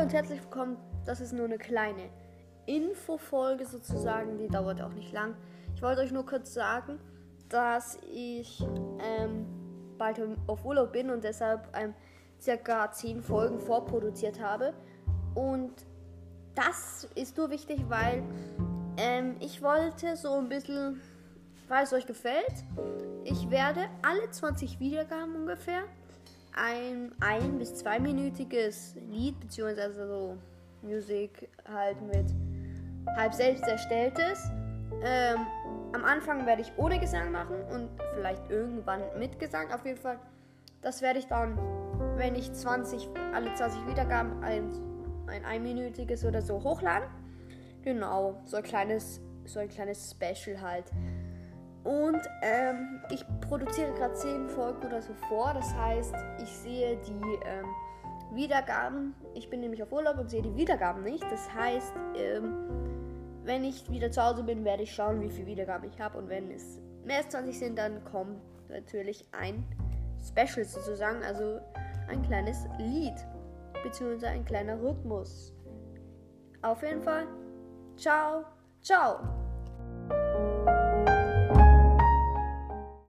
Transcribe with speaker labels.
Speaker 1: und herzlich willkommen. Das ist nur eine kleine Infofolge sozusagen, die dauert auch nicht lang. Ich wollte euch nur kurz sagen, dass ich ähm, bald auf Urlaub bin und deshalb ähm, circa 10 Folgen vorproduziert habe. Und das ist nur wichtig, weil ähm, ich wollte so ein bisschen, weil es euch gefällt, ich werde alle 20 Wiedergaben ungefähr ein ein- bis zweiminütiges Lied, beziehungsweise so Musik halt mit halb selbst erstelltes. Ähm, am Anfang werde ich ohne Gesang machen und vielleicht irgendwann mit Gesang. Auf jeden Fall, das werde ich dann, wenn ich 20, alle 20 Wiedergaben ein, ein einminütiges oder so hochladen. Genau, so ein kleines, so ein kleines Special halt. Und ähm, ich produziere gerade 10 Folgen oder so vor. Das heißt, ich sehe die ähm, Wiedergaben. Ich bin nämlich auf Urlaub und sehe die Wiedergaben nicht. Das heißt, ähm, wenn ich wieder zu Hause bin, werde ich schauen, wie viele Wiedergaben ich habe. Und wenn es mehr als 20 sind, dann kommt natürlich ein Special sozusagen. Also ein kleines Lied. Beziehungsweise ein kleiner Rhythmus. Auf jeden Fall. Ciao. Ciao.